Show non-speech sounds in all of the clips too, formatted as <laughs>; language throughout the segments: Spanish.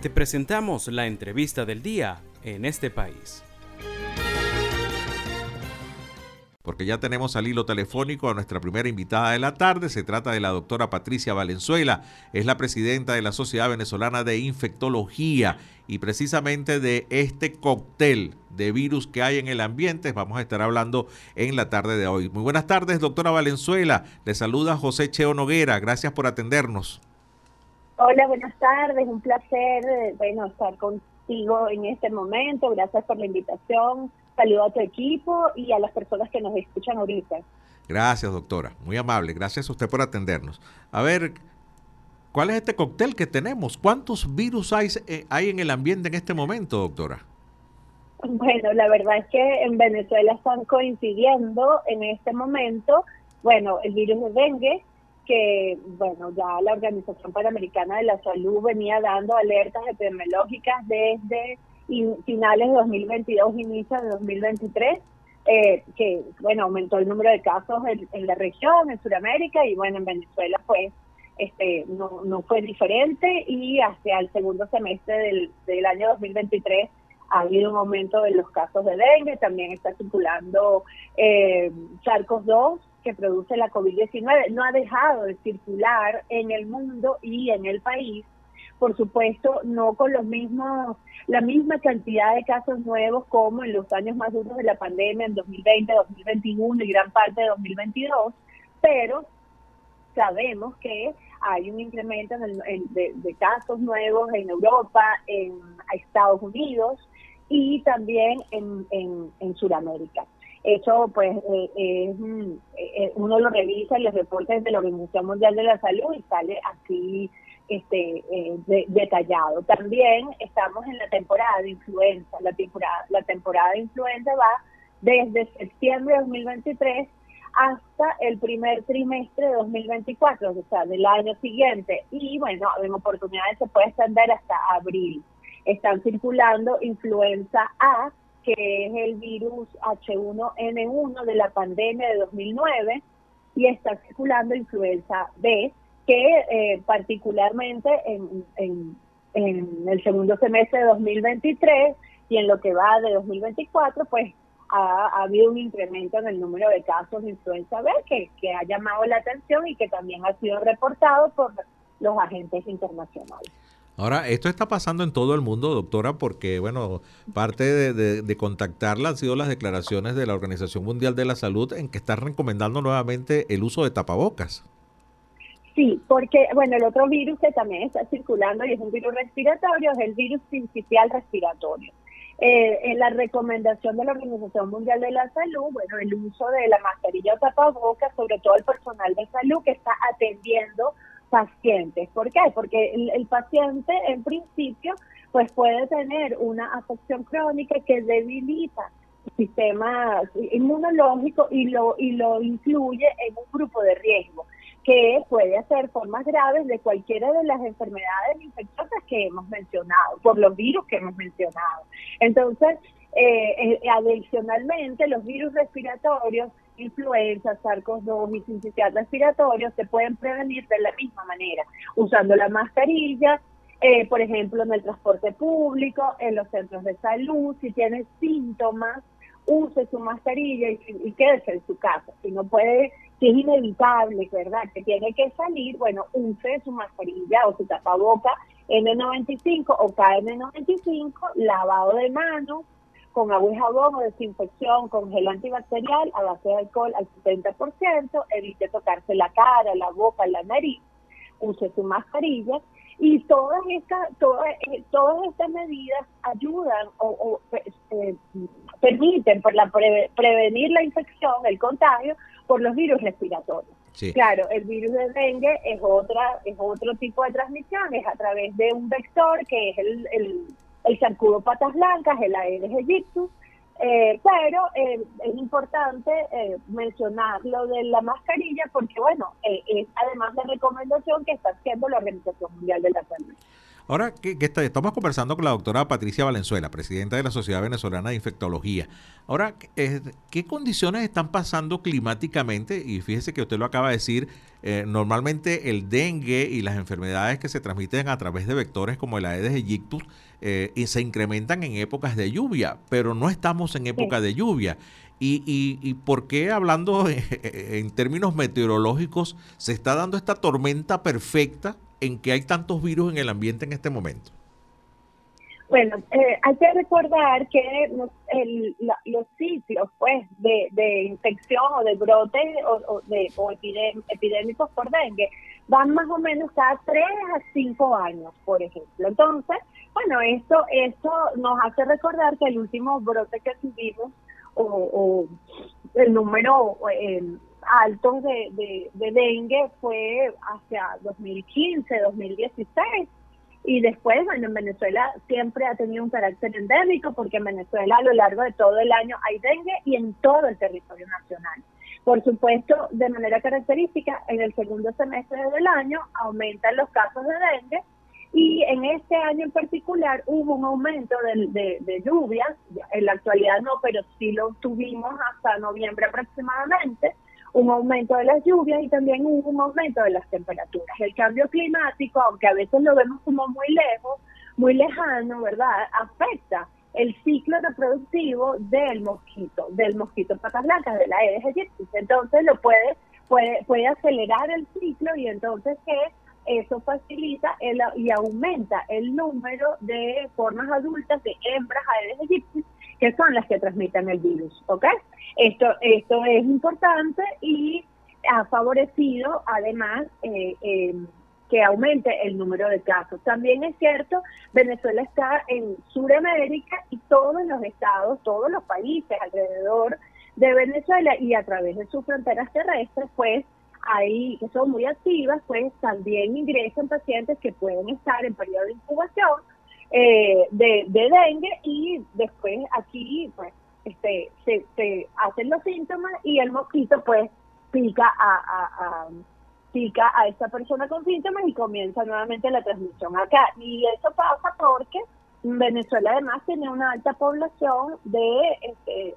Te presentamos la entrevista del día en este país. porque ya tenemos al hilo telefónico a nuestra primera invitada de la tarde. Se trata de la doctora Patricia Valenzuela, es la presidenta de la Sociedad Venezolana de Infectología y precisamente de este cóctel de virus que hay en el ambiente vamos a estar hablando en la tarde de hoy. Muy buenas tardes, doctora Valenzuela. Le saluda José Cheo Noguera. Gracias por atendernos. Hola, buenas tardes. Un placer, eh, bueno, estar contigo en este momento. Gracias por la invitación Saludo a tu equipo y a las personas que nos escuchan ahorita. Gracias, doctora. Muy amable. Gracias a usted por atendernos. A ver, ¿cuál es este cóctel que tenemos? ¿Cuántos virus hay, eh, hay en el ambiente en este momento, doctora? Bueno, la verdad es que en Venezuela están coincidiendo en este momento, bueno, el virus de dengue, que, bueno, ya la Organización Panamericana de la Salud venía dando alertas epidemiológicas desde y finales de 2022, inicio de 2023, eh, que, bueno, aumentó el número de casos en, la región, en Sudamérica, y bueno, en Venezuela pues este, no, no fue diferente y hacia el segundo semestre del, del año 2023 ha habido un aumento de los casos de dengue, también está circulando eh, Charcos 2, que produce la COVID-19, no ha dejado de circular en el mundo y en el país, por supuesto, no con los mismos, la misma cantidad de casos nuevos como en los años más duros de la pandemia, en 2020, 2021 y gran parte de 2022, pero sabemos que hay un incremento de, casos nuevos en Europa, en Estados Unidos y también en, en, Sudamérica. Eso, pues, eh, eh, eh, uno lo revisa en los reportes de la Organización Mundial de la Salud y sale así este, eh, detallado. También estamos en la temporada de influenza. La temporada, la temporada de influenza va desde septiembre de 2023 hasta el primer trimestre de 2024, o sea, del año siguiente. Y bueno, en oportunidades se puede extender hasta abril. Están circulando influenza A, que es el virus H1N1 de la pandemia de 2009, y está circulando influenza B, que eh, particularmente en, en, el segundo semestre de 2023 y en lo que va de 2024, pues ha, habido un incremento en el número de casos de influenza B que, que ha llamado la atención y que también ha sido reportado por los agentes internacionales. Ahora, esto está pasando en todo el mundo, doctora, porque, bueno, parte de, contactarla han sido las declaraciones de la Organización Mundial de la Salud en que está recomendando nuevamente el uso de tapabocas. Sí, porque, bueno, el otro virus que también está circulando y es un virus respiratorio es el virus principal respiratorio. Eh, en la recomendación de la Organización Mundial de la Salud, bueno, el uso de la mascarilla o tapabocas, sobre todo el personal de salud que está atendiendo pacientes. ¿Por qué? Porque el, paciente, en principio, pues puede tener una afección crónica que debilita sistema inmunológico y lo, y lo incluye en un grupo de riesgo que puede hacer formas graves de cualquiera de las enfermedades infecciosas que hemos mencionado, por los virus que hemos mencionado. Entonces, eh, eh adicionalmente, los virus respiratorios, influenza, SARS-CoV-2 y sincicial respiratorios se pueden prevenir de la misma manera, usando la mascarilla, eh, por ejemplo, en el transporte público, en los centros de salud, si tiene síntomas, use su mascarilla y, y quédese en su casa. Si no puede si es inevitable, ¿verdad? Que tiene que salir, bueno, use su mascarilla o su tapaboca N95 o KN95, lavado de manos con agua y jabón o desinfección con gel antibacterial a base de alcohol al 70%, evite tocarse la cara, la boca, la nariz, use su mascarilla y todas estas todas, eh, todas estas medidas ayudan o, eh, permiten por la prevenir la infección, el contagio por los virus respiratorios. Claro, el virus de dengue es otra es otro tipo de transmisión, es a través de un vector que es el, el, el zancudo patas blancas, el Aedes aegyptus, eh, pero eh, es importante eh, mencionar lo de la mascarilla porque, bueno, es además de recomendación que está haciendo la Organización Mundial de la Salud. Ahora que, estamos conversando con la doctora Patricia Valenzuela, presidenta de la Sociedad Venezolana de Infectología. Ahora, eh, ¿qué condiciones están pasando climáticamente? Y fíjese que usted lo acaba de decir, eh, normalmente el dengue y las enfermedades que se transmiten a través de vectores como el Aedes aegyptus eh, se incrementan en épocas de lluvia, pero no estamos en época de lluvia. Y, y, y, por qué, hablando <laughs> en términos meteorológicos, se está dando esta tormenta perfecta en que hay tantos virus en el ambiente en este momento? Bueno, eh, hay que recordar que los ciclos pues, de, infección o de brote o, de, epidémicos por dengue van más o menos cada 3 a 5 años, por ejemplo. Entonces, bueno, esto, esto nos hace recordar que el último brote que tuvimos o, el número eh, altos de, de, dengue fue hacia 2015, 2016. Y después, bueno, en Venezuela siempre ha tenido un carácter endémico porque en Venezuela a lo largo de todo el año hay dengue y en todo el territorio nacional. Por supuesto, de manera característica, en el segundo semestre del año aumentan los casos de dengue y en este año en particular hubo un aumento de, de, lluvias, en la actualidad no, pero sí lo tuvimos hasta noviembre aproximadamente, un aumento de las lluvias y también hubo un aumento de las temperaturas. El cambio climático, aunque a veces lo vemos como muy lejos, muy lejano, ¿verdad? Afecta el ciclo reproductivo del mosquito, del mosquito patas blancas, de la Aedes aegypti. Entonces lo puede, puede, puede acelerar el ciclo y entonces que eso facilita el, y aumenta el número de formas adultas de hembras Aedes aegypti que son las que transmiten el virus, ¿ok? Esto, esto es importante y ha favorecido además eh, eh, que aumente el número de casos. También es cierto, Venezuela está en Sudamérica y todos los estados, todos los países alrededor de Venezuela y a través de sus fronteras terrestres, pues ahí que son muy activas, pues también ingresan pacientes que pueden estar en periodo de incubación eh, de, dengue y después aquí pues este se, se, hacen los síntomas y el mosquito pues pica a, a, pica a esta persona con síntomas y comienza nuevamente la transmisión acá y eso pasa porque Venezuela además tiene una alta población de este,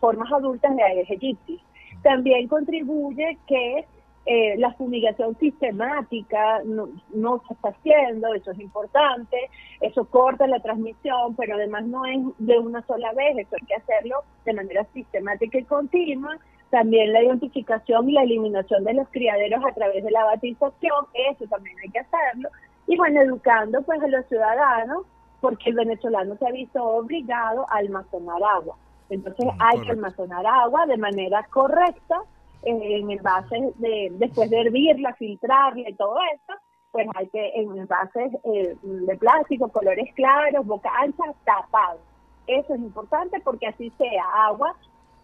formas adultas de Aedes aegypti. También contribuye que eh, la fumigación sistemática no, se está haciendo, eso es importante, eso corta la transmisión, pero además no es de una sola vez, eso hay que hacerlo de manera sistemática y continua. También la identificación y la eliminación de los criaderos a través de la batización, eso también hay que hacerlo. Y bueno, educando pues a los ciudadanos, porque el venezolano se ha visto obligado a almacenar agua. Entonces hay que almacenar agua de manera correcta en envases de, después de hervirla, filtrarla y todo esto, pues hay que en envases eh, de plástico, colores claros, boca ancha, tapado. Eso es importante porque así sea agua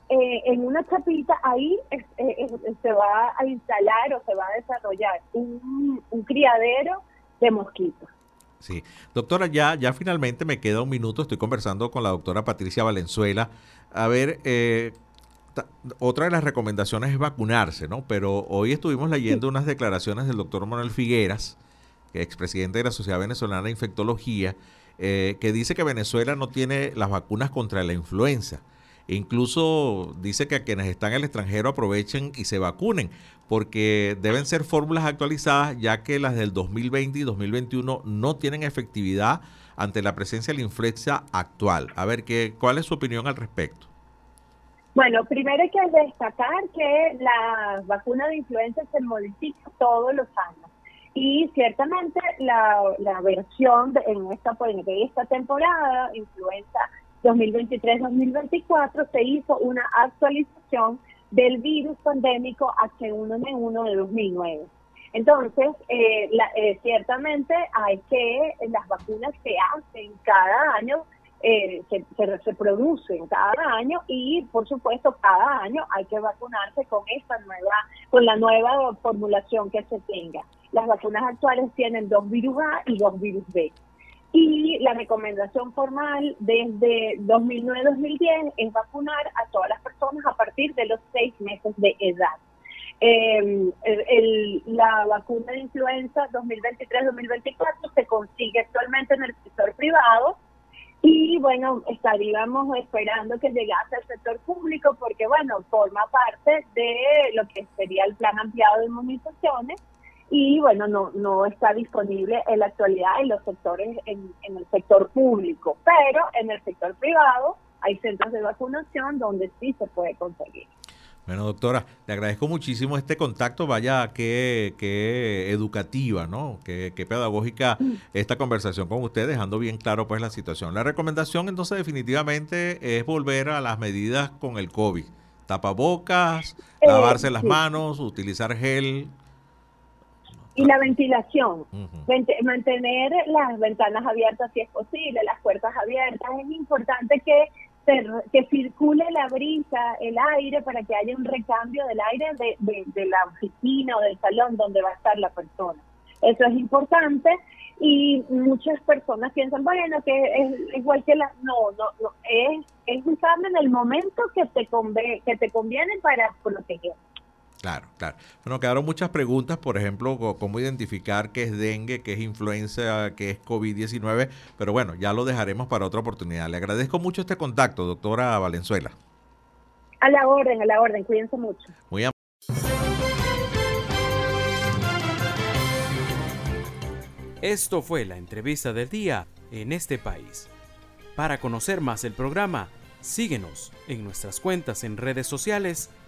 eh, en una chapita, ahí eh, se va a instalar o se va a desarrollar un, un criadero de mosquitos. Sí, doctora, ya, ya finalmente me queda un minuto, estoy conversando con la doctora Patricia Valenzuela. A ver, eh, otra de las recomendaciones es vacunarse, ¿no? Pero hoy estuvimos leyendo unas declaraciones del doctor Manuel Figueras, que es expresidente de la Sociedad Venezolana de Infectología, eh, que dice que Venezuela no tiene las vacunas contra la influenza. E incluso dice que a quienes están en el extranjero aprovechen y se vacunen, porque deben ser fórmulas actualizadas, ya que las del 2020 y 2021 no tienen efectividad ante la presencia de la influenza actual. A ver, ¿qué, ¿cuál es su opinión al respecto? Bueno, primero hay que destacar que la vacuna de influenza se modifica todos los años y ciertamente la, versión en esta, de esta temporada, influenza 2023-2024, se hizo una actualización del virus pandémico H1N1 de 2009. Entonces, eh, eh, ciertamente hay que, las vacunas se hacen cada año eh, se, se, producen cada año y por supuesto cada año hay que vacunarse con esta nueva, con la nueva formulación que se tenga. Las vacunas actuales tienen dos virus A y dos virus B. Y la recomendación formal desde 2009-2010 es vacunar a todas las personas a partir de los seis meses de edad. Eh, la vacuna de influenza 2023-2024 se consigue actualmente en el sector privado y bueno, estaríamos esperando que llegase al sector público porque bueno, forma parte de lo que sería el plan ampliado de inmunizaciones y bueno, no, no está disponible en la actualidad en los sectores, en, en el sector público, pero en el sector privado hay centros de vacunación donde sí se puede conseguir. Bueno, doctora, le agradezco muchísimo este contacto, vaya qué, qué educativa, ¿no? Qué, qué, pedagógica esta conversación con usted, dejando bien claro pues la situación. La recomendación entonces definitivamente es volver a las medidas con el COVID. Tapabocas, eh, lavarse las manos, utilizar gel. Y la ventilación, mantener las ventanas abiertas si es posible, las puertas abiertas. Es importante que que circule la brisa, el aire, para que haya un recambio del aire de, de, la oficina o del salón donde va a estar la persona. Eso es importante y muchas personas piensan, bueno, que es igual que la... No, no, no, es, es usarlo en el momento que te, conve, que te conviene para proteger. Claro, claro. Bueno, quedaron muchas preguntas, por ejemplo, cómo identificar qué es dengue, qué es influenza, qué es COVID-19, pero bueno, ya lo dejaremos para otra oportunidad. Le agradezco mucho este contacto, doctora Valenzuela. A la orden, a la orden, cuídense mucho. Muy Esto fue la entrevista del día en este país. Para conocer más el programa, síguenos en nuestras cuentas en redes sociales